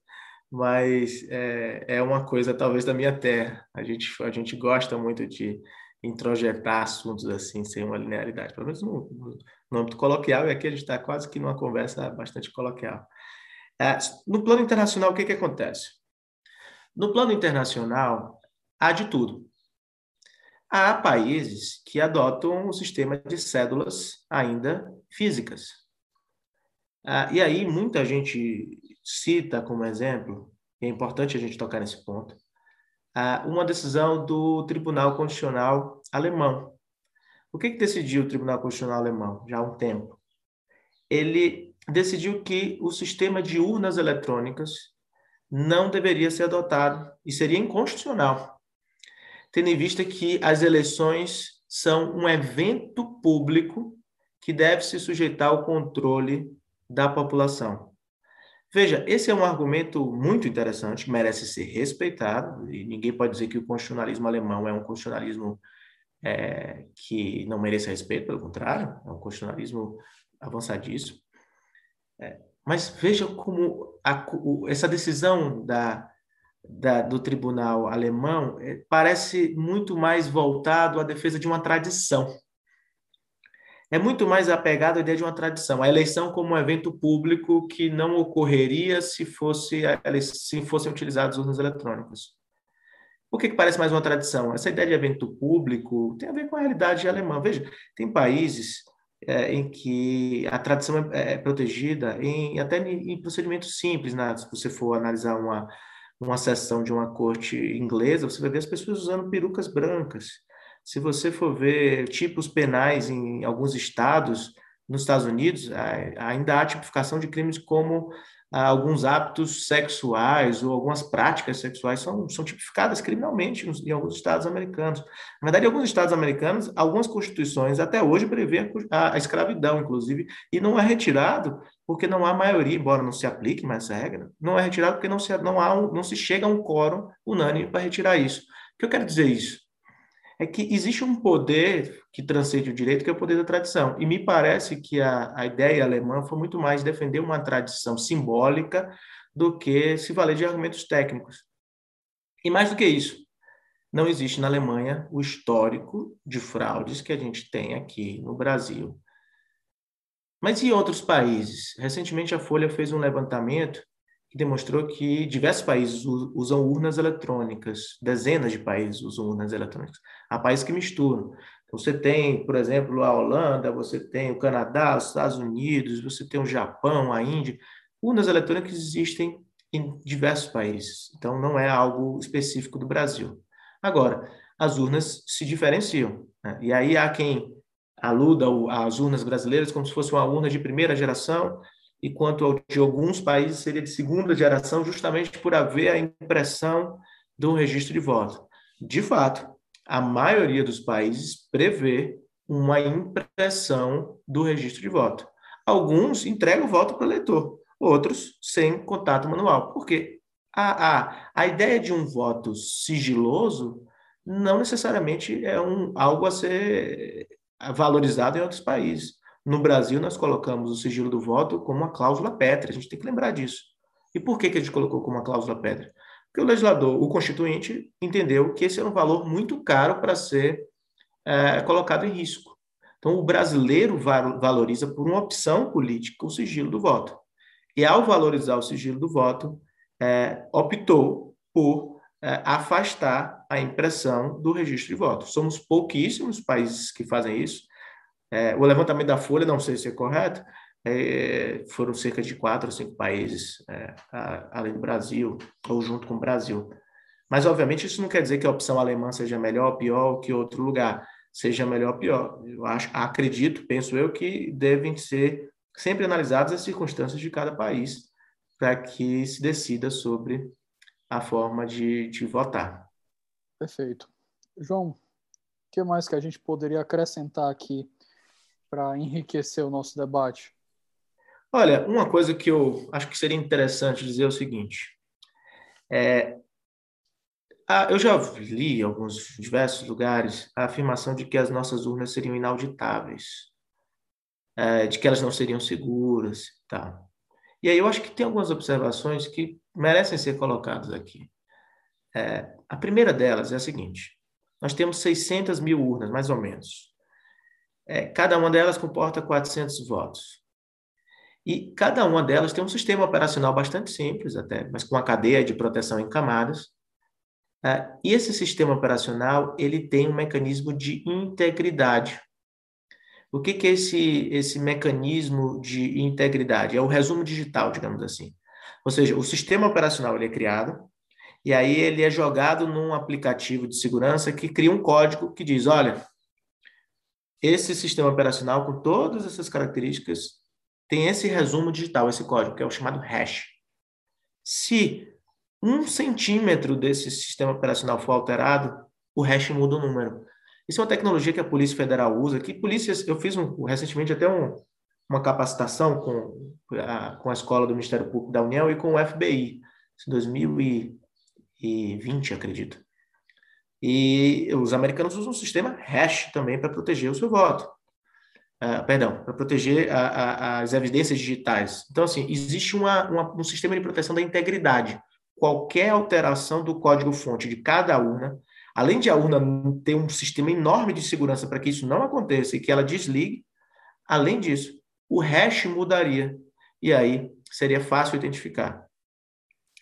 S2: mas é, é uma coisa talvez da minha terra. A gente, a gente gosta muito de introjetar assuntos assim, sem uma linearidade, pelo menos no, no, âmbito coloquial, e aqui a gente está quase que numa conversa bastante coloquial. É, no plano internacional, o que, que acontece? No plano internacional, há de tudo. Há países que adotam o sistema de cédulas ainda físicas. Ah, e aí, muita gente cita como exemplo, e é importante a gente tocar nesse ponto, ah, uma decisão do Tribunal Constitucional alemão. O que, que decidiu o Tribunal Constitucional alemão já há um tempo? Ele decidiu que o sistema de urnas eletrônicas não deveria ser adotado e seria inconstitucional, tendo em vista que as eleições são um evento público que deve se sujeitar ao controle da população. Veja, esse é um argumento muito interessante, merece ser respeitado, e ninguém pode dizer que o constitucionalismo alemão é um constitucionalismo é, que não merece respeito, pelo contrário, é um constitucionalismo avançadíssimo. É, mas veja como a, o, essa decisão da, da, do tribunal alemão é, parece muito mais voltado à defesa de uma tradição. É muito mais apegado à ideia de uma tradição. A eleição como um evento público que não ocorreria se, fosse, se fossem utilizadas urnas eletrônicas. Por que, que parece mais uma tradição? Essa ideia de evento público tem a ver com a realidade alemã. Veja, tem países é, em que a tradição é, é protegida em, até em, em procedimentos simples, né? se você for analisar uma, uma sessão de uma corte inglesa, você vai ver as pessoas usando perucas brancas. Se você for ver tipos penais em alguns estados, nos Estados Unidos, ainda há tipificação de crimes como alguns hábitos sexuais ou algumas práticas sexuais são, são tipificadas criminalmente em alguns estados americanos. Na verdade, em alguns estados americanos, algumas constituições até hoje prevêem a, a escravidão, inclusive, e não é retirado porque não há maioria, embora não se aplique mais essa regra, não é retirado porque não se, não há um, não se chega a um quórum unânime para retirar isso. O que eu quero dizer isso? É que existe um poder que transcende o direito, que é o poder da tradição. E me parece que a, a ideia alemã foi muito mais defender uma tradição simbólica do que se valer de argumentos técnicos. E mais do que isso, não existe na Alemanha o histórico de fraudes que a gente tem aqui no Brasil. Mas e outros países? Recentemente a Folha fez um levantamento demonstrou que diversos países usam urnas eletrônicas, dezenas de países usam urnas eletrônicas. Há países que misturam. Então, você tem, por exemplo, a Holanda, você tem o Canadá, os Estados Unidos, você tem o Japão, a Índia. Urnas eletrônicas existem em diversos países, então não é algo específico do Brasil. Agora, as urnas se diferenciam. Né? E aí há quem aluda às urnas brasileiras como se fosse uma urna de primeira geração, e quanto ao de alguns países seria de segunda geração, justamente por haver a impressão do registro de voto. De fato, a maioria dos países prevê uma impressão do registro de voto. Alguns entregam o voto para o eleitor, outros sem contato manual. Por quê? A, a, a ideia de um voto sigiloso não necessariamente é um, algo a ser valorizado em outros países. No Brasil, nós colocamos o sigilo do voto como uma cláusula pétrea, a gente tem que lembrar disso. E por que, que a gente colocou como uma cláusula pétrea? Porque o legislador, o constituinte, entendeu que esse era um valor muito caro para ser é, colocado em risco. Então, o brasileiro valoriza por uma opção política o sigilo do voto. E, ao valorizar o sigilo do voto, é, optou por é, afastar a impressão do registro de voto. Somos pouquíssimos países que fazem isso. É, o levantamento da Folha, não sei se é correto, é, foram cerca de quatro ou cinco países, é, a, além do Brasil, ou junto com o Brasil. Mas, obviamente, isso não quer dizer que a opção alemã seja melhor ou pior que outro lugar, seja melhor ou pior. Eu acho, acredito, penso eu, que devem ser sempre analisadas as circunstâncias de cada país para que se decida sobre a forma de, de votar.
S1: Perfeito. João, o que mais que a gente poderia acrescentar aqui para enriquecer o nosso debate?
S2: Olha, uma coisa que eu acho que seria interessante dizer é o seguinte: é, eu já li em alguns diversos lugares a afirmação de que as nossas urnas seriam inauditáveis, é, de que elas não seriam seguras, tá? E aí eu acho que tem algumas observações que merecem ser colocadas aqui. É, a primeira delas é a seguinte: nós temos 600 mil urnas, mais ou menos. É, cada uma delas comporta 400 votos. E cada uma delas tem um sistema operacional bastante simples, até, mas com uma cadeia de proteção em camadas. É, e esse sistema operacional ele tem um mecanismo de integridade. O que, que é esse, esse mecanismo de integridade? É o resumo digital, digamos assim. Ou seja, o sistema operacional ele é criado, e aí ele é jogado num aplicativo de segurança que cria um código que diz: olha, esse sistema operacional com todas essas características tem esse resumo digital, esse código, que é o chamado hash. Se um centímetro desse sistema operacional for alterado, o hash muda o número. Isso é uma tecnologia que a Polícia Federal usa, que polícias, eu fiz um, recentemente até um, uma capacitação com a, com a escola do Ministério Público da União e com o FBI, em 2020, acredito. E os americanos usam um sistema hash também para proteger o seu voto. Uh, perdão, para proteger a, a, as evidências digitais. Então, assim, existe uma, uma, um sistema de proteção da integridade. Qualquer alteração do código-fonte de cada urna, além de a urna ter um sistema enorme de segurança para que isso não aconteça e que ela desligue, além disso, o hash mudaria. E aí seria fácil identificar.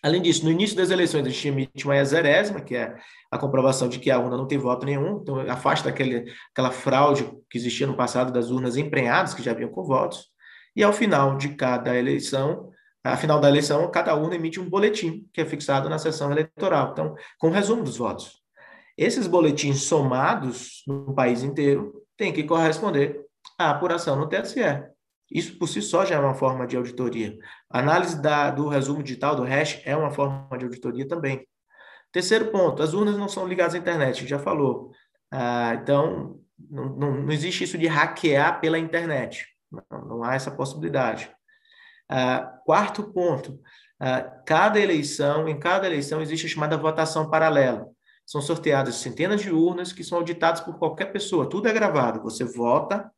S2: Além disso, no início das eleições, a gente emite uma exerésima, que é a comprovação de que a urna não tem voto nenhum, então afasta aquele, aquela fraude que existia no passado das urnas emprenhadas, que já vinham com votos. E ao final de cada eleição, ao final da eleição, cada urna emite um boletim, que é fixado na sessão eleitoral, então, com resumo dos votos. Esses boletins somados no país inteiro têm que corresponder à apuração no TSE. Isso por si só já é uma forma de auditoria. Análise da, do resumo digital do hash é uma forma de auditoria também. Terceiro ponto, as urnas não são ligadas à internet, já falou. Ah, então, não, não, não, existe isso de hackear pela internet. Não, não há essa possibilidade. Ah, quarto ponto, ah, cada eleição, em cada eleição existe a chamada votação paralela. São sorteadas centenas de urnas que são auditadas por qualquer pessoa. Tudo é gravado. Você vota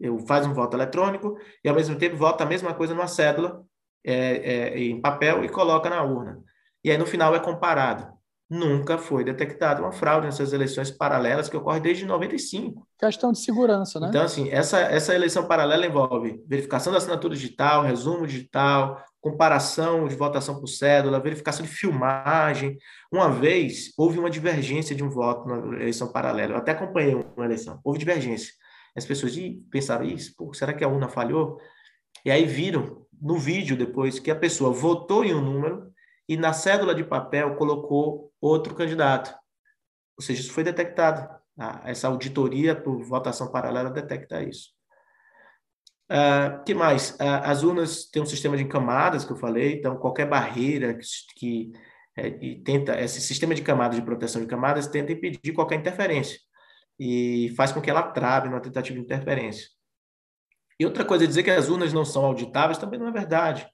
S2: eu faz um voto eletrônico e ao mesmo tempo vota a mesma coisa numa cédula é, é, em papel e coloca na urna. E aí no final é comparado. Nunca foi detectada uma fraude nessas eleições paralelas que ocorre desde 95.
S1: Questão de segurança, né?
S2: Então, assim, essa, essa eleição paralela envolve verificação da assinatura digital, resumo digital, comparação de votação por cédula, verificação de filmagem. Uma vez houve uma divergência de um voto na eleição paralela. Eu até acompanhei uma eleição. Houve divergência. As pessoas pensaram, isso, pô, será que a urna falhou? E aí viram no vídeo depois que a pessoa votou em um número e na cédula de papel colocou outro candidato. Ou seja, isso foi detectado. Essa auditoria por votação paralela detecta isso. Uh, que mais? Uh, as urnas têm um sistema de camadas que eu falei, então qualquer barreira que, que é, tenta, esse sistema de camadas de proteção de camadas tenta impedir qualquer interferência e faz com que ela trave numa tentativa de interferência. E outra coisa, é dizer que as urnas não são auditáveis também não é verdade.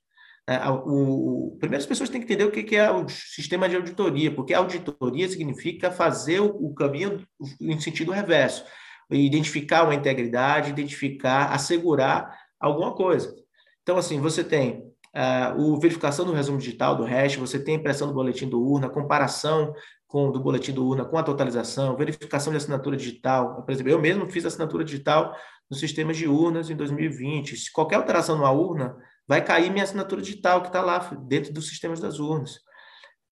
S2: É, o, o, primeiro as pessoas têm que entender o que, que é o sistema de auditoria, porque auditoria significa fazer o, o caminho em sentido reverso, identificar uma integridade, identificar, assegurar alguma coisa. Então, assim, você tem uh, o verificação do resumo digital do hash, você tem impressão do boletim do urna, comparação com do boletim do urna com a totalização, verificação de assinatura digital. Por exemplo, eu mesmo fiz assinatura digital no sistema de urnas em 2020. Se qualquer alteração numa urna, vai cair minha assinatura digital que está lá dentro dos sistemas das urnas.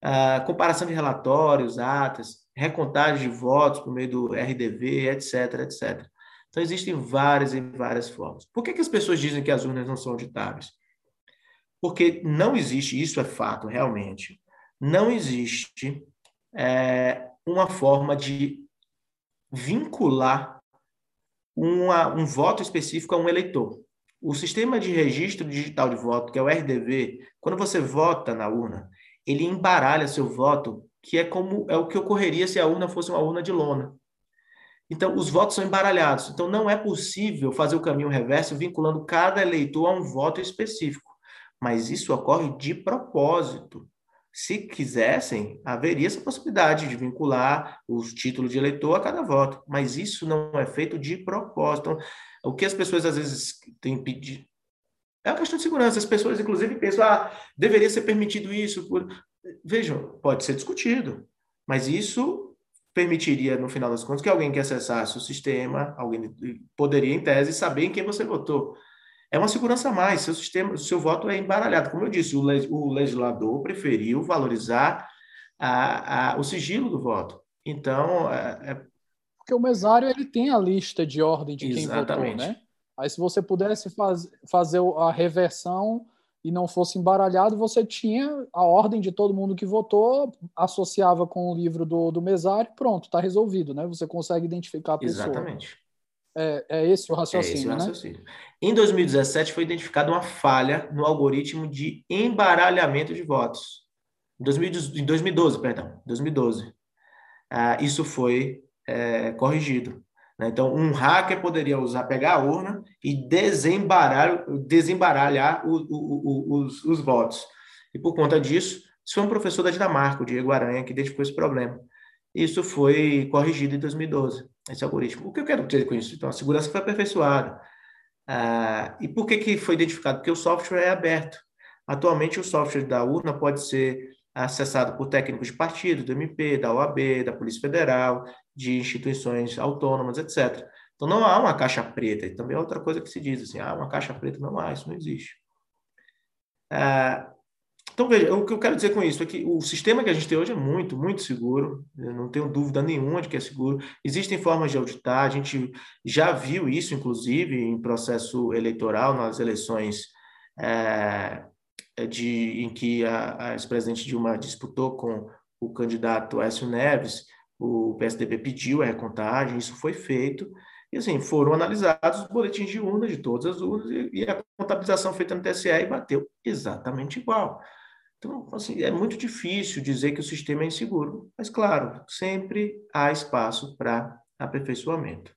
S2: Ah, comparação de relatórios, atas, recontagem de votos por meio do RDV, etc, etc. Então, existem várias e várias formas. Por que, que as pessoas dizem que as urnas não são auditáveis? Porque não existe, isso é fato, realmente, não existe é, uma forma de vincular uma, um voto específico a um eleitor. O sistema de registro digital de voto, que é o RDV, quando você vota na urna, ele embaralha seu voto, que é como é o que ocorreria se a urna fosse uma urna de lona. Então, os votos são embaralhados. Então, não é possível fazer o caminho reverso vinculando cada eleitor a um voto específico. Mas isso ocorre de propósito se quisessem, haveria essa possibilidade de vincular os títulos de eleitor a cada voto, mas isso não é feito de propósito. Então, o que as pessoas às vezes têm pedido é uma questão de segurança. As pessoas, inclusive, pensam, ah, deveria ser permitido isso. Por... Vejam, pode ser discutido, mas isso permitiria, no final das contas, que alguém que acessasse o sistema, alguém poderia, em tese, saber em quem você votou. É uma segurança a mais, seu sistema, seu voto é embaralhado. Como eu disse, o, o legislador preferiu valorizar a, a, o sigilo do voto. Então, é, é...
S1: porque o mesário ele tem a lista de ordem de quem Exatamente. votou, né? Aí, se você pudesse faz, fazer a reversão e não fosse embaralhado, você tinha a ordem de todo mundo que votou, associava com o livro do, do mesário, pronto, está resolvido, né? Você consegue identificar a pessoa.
S2: Exatamente.
S1: É, é esse o raciocínio, é esse o
S2: raciocínio. Né? Em 2017 foi identificada uma falha no algoritmo de embaralhamento de votos. Em 2012, perdão, 2012. Ah, isso foi é, corrigido. Né? Então, um hacker poderia usar, pegar a urna e desembaralhar, desembaralhar o, o, o, os, os votos. E por conta disso, isso foi um professor da Dinamarca, o Diego Aranha, que identificou esse problema. Isso foi corrigido em 2012, esse algoritmo. O que eu quero dizer com isso? Então, a segurança foi aperfeiçoada. Ah, e por que, que foi identificado? Porque o software é aberto. Atualmente, o software da urna pode ser acessado por técnicos de partido, do MP, da OAB, da Polícia Federal, de instituições autônomas, etc. Então, não há uma caixa preta. E também é outra coisa que se diz, assim, ah, uma caixa preta não há, isso não existe. Ah, então, veja, o que eu quero dizer com isso é que o sistema que a gente tem hoje é muito, muito seguro, eu não tenho dúvida nenhuma de que é seguro. Existem formas de auditar, a gente já viu isso, inclusive, em processo eleitoral, nas eleições é, de, em que a, a ex-presidente Dilma disputou com o candidato Écio Neves, o PSDB pediu a recontagem, isso foi feito, e assim, foram analisados os boletins de urna de todas as urnas, e, e a contabilização feita no TSE e bateu exatamente igual. Então, assim, é muito difícil dizer que o sistema é inseguro, mas, claro, sempre há espaço para aperfeiçoamento.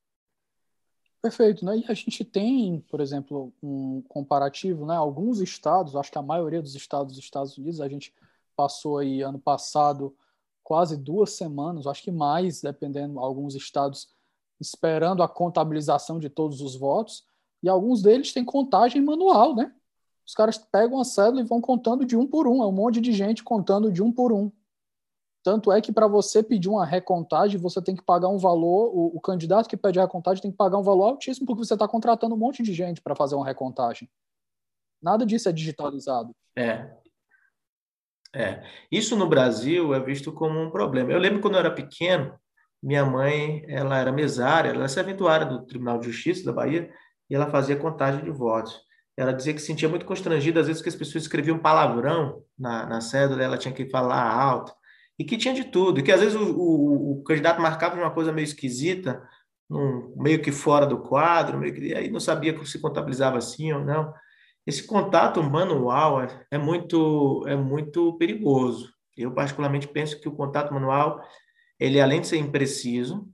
S1: Perfeito, né? E a gente tem, por exemplo, um comparativo, né? Alguns estados, acho que a maioria dos estados dos Estados Unidos, a gente passou aí ano passado quase duas semanas, acho que mais, dependendo, alguns estados esperando a contabilização de todos os votos, e alguns deles têm contagem manual, né? Os caras pegam a cédula e vão contando de um por um, é um monte de gente contando de um por um. Tanto é que para você pedir uma recontagem, você tem que pagar um valor, o, o, candidato que pede a recontagem tem que pagar um valor altíssimo, porque você está contratando um monte de gente para fazer uma recontagem. Nada disso é digitalizado.
S2: É. É. Isso no Brasil é visto como um problema. Eu lembro quando eu era pequeno, minha mãe, ela era mesária, ela era serventuária do Tribunal de Justiça da Bahia, e ela fazia contagem de votos. Ela dizia que se sentia muito constrangida, às vezes, que as pessoas escreviam palavrão na, na cédula, ela tinha que falar alto e que tinha de tudo, e que às vezes o, o, o candidato marcava uma coisa meio esquisita, meio que fora do quadro, meio que, aí não sabia se contabilizava assim ou não. Esse contato manual é, é muito é muito perigoso. Eu particularmente penso que o contato manual, ele além de ser impreciso,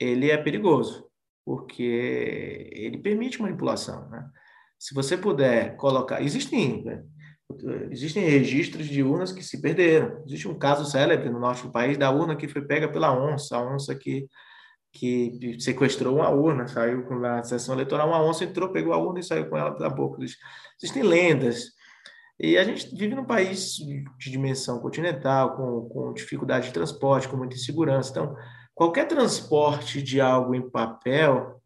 S2: ele é perigoso, porque ele permite manipulação, né? Se você puder colocar, existem né? existem registros de urnas que se perderam. Existe um caso célebre no norte do país da urna que foi pega pela onça, a onça que, que sequestrou uma urna, saiu na sessão eleitoral, uma onça entrou, pegou a urna e saiu com ela pela boca. Existem lendas. E a gente vive num país de dimensão continental, com, com dificuldade de transporte, com muita insegurança. Então, qualquer transporte de algo em papel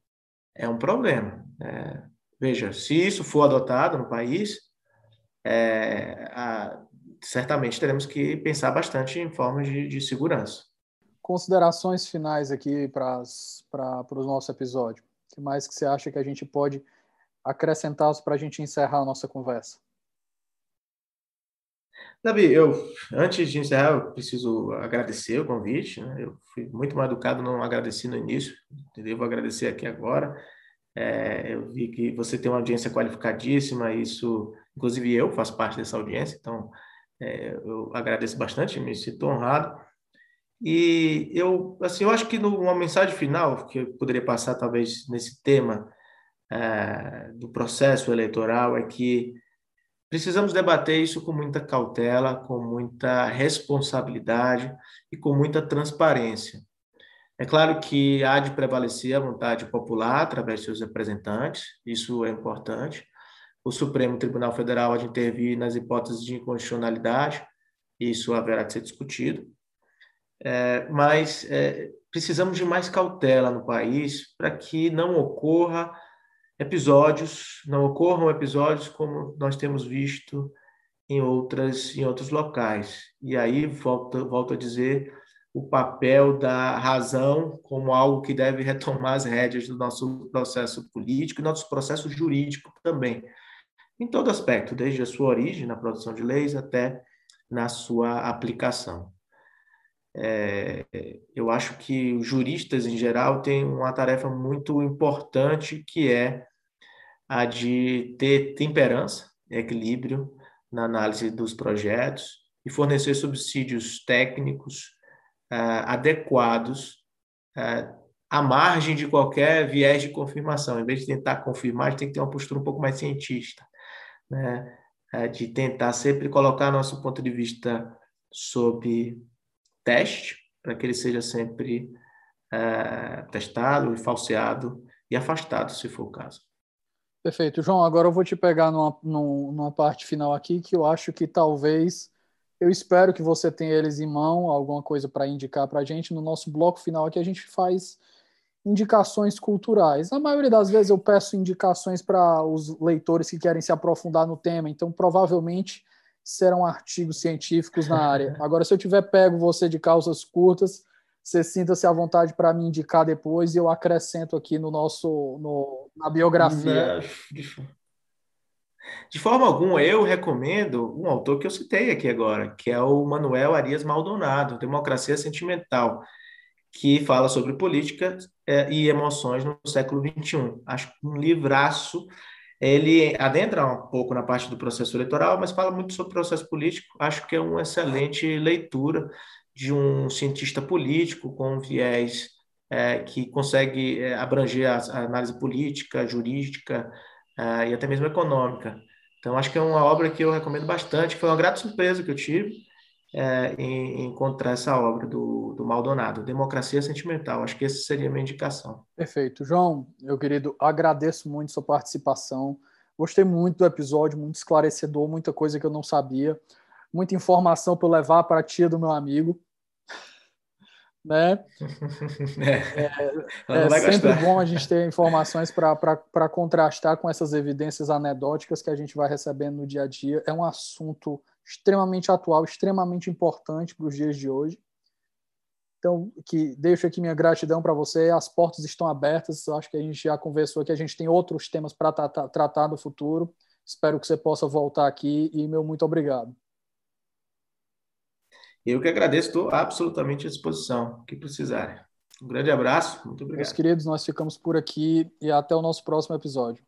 S2: é um problema. É, veja, se isso for adotado no país, é, a, certamente teremos que pensar bastante em formas de, de segurança.
S1: Considerações finais aqui para o nosso episódio. O que mais que você acha que a gente pode acrescentar para a gente encerrar a nossa conversa?
S2: Davi, eu antes de encerrar, eu preciso agradecer o convite. Né? Eu fui muito mal educado, não agradeci no início? Vou agradecer aqui agora. É, eu vi que você tem uma audiência qualificadíssima, isso Inclusive eu faço parte dessa audiência, então é, eu agradeço bastante, me sinto honrado. E eu, assim, eu acho que uma mensagem final que eu poderia passar talvez nesse tema é, do processo eleitoral é que precisamos debater isso com muita cautela, com muita responsabilidade e com muita transparência. É claro que há de prevalecer a vontade popular através de seus representantes, isso é importante. O Supremo Tribunal Federal há de intervir nas hipóteses de inconstitucionalidade, isso haverá de ser discutido. É, mas é, precisamos de mais cautela no país para que não ocorra episódios, não ocorram episódios como nós temos visto em outras em outros locais. E aí volto, volto a dizer o papel da razão como algo que deve retomar as rédeas do nosso processo político e nosso processo jurídico também, em todo aspecto, desde a sua origem na produção de leis até na sua aplicação. É, eu acho que os juristas, em geral, têm uma tarefa muito importante que é a de ter temperança, equilíbrio na análise dos projetos e fornecer subsídios técnicos uh, adequados uh, à margem de qualquer viés de confirmação. Em vez de tentar confirmar, tem que ter uma postura um pouco mais cientista, né? Uh, de tentar sempre colocar nosso ponto de vista sob teste, para que ele seja sempre testado e falseado e afastado, se for o caso.
S1: Perfeito. João, agora eu vou te pegar numa, numa parte final aqui que eu acho que talvez eu espero que você tenha eles em mão, alguma coisa para indicar para a gente. No nosso bloco final aqui, a gente faz indicações culturais. Na maioria das vezes, eu peço indicações para os leitores que querem se aprofundar no tema, então provavelmente serão artigos científicos na área. Agora, se eu tiver pego você de calças curtas, você sinta-se à vontade para me indicar depois e eu acrescento aqui no nosso no, na biografia.
S2: De forma alguma, eu recomendo um autor que eu citei aqui agora, que é o Manuel Arias Maldonado, Democracia Sentimental, que fala sobre política é, e emoções no século XXI. Acho um livraço. Ele adentra um pouco na parte do processo eleitoral, mas fala muito sobre processo político. Acho que é uma excelente leitura de um cientista político com viés é, que consegue é, abranger a, a análise política, jurídica, uh, e até mesmo econômica. Então, acho que é uma obra que eu recomendo bastante. Foi uma grata surpresa que eu tive é, em, encontrar essa obra do, do Maldonado, Democracia Sentimental. Acho que essa seria a minha indicação.
S1: Perfeito. João, meu querido, agradeço muito sua participação. Gostei muito do episódio, muito esclarecedor, muita coisa que eu não sabia, muita informação para levar para a tia do meu amigo né? É, é, é sempre bom a gente ter informações para contrastar com essas evidências anedóticas que a gente vai recebendo no dia a dia. É um assunto extremamente atual, extremamente importante para os dias de hoje. Então, que deixo aqui minha gratidão para você. As portas estão abertas. Acho que a gente já conversou que a gente tem outros temas para tratar, tratar no futuro. Espero que você possa voltar aqui e meu muito obrigado.
S2: Eu que agradeço, estou absolutamente à disposição, o que precisarem. Um grande abraço, muito obrigado.
S1: Meus queridos, nós ficamos por aqui e até o nosso próximo episódio.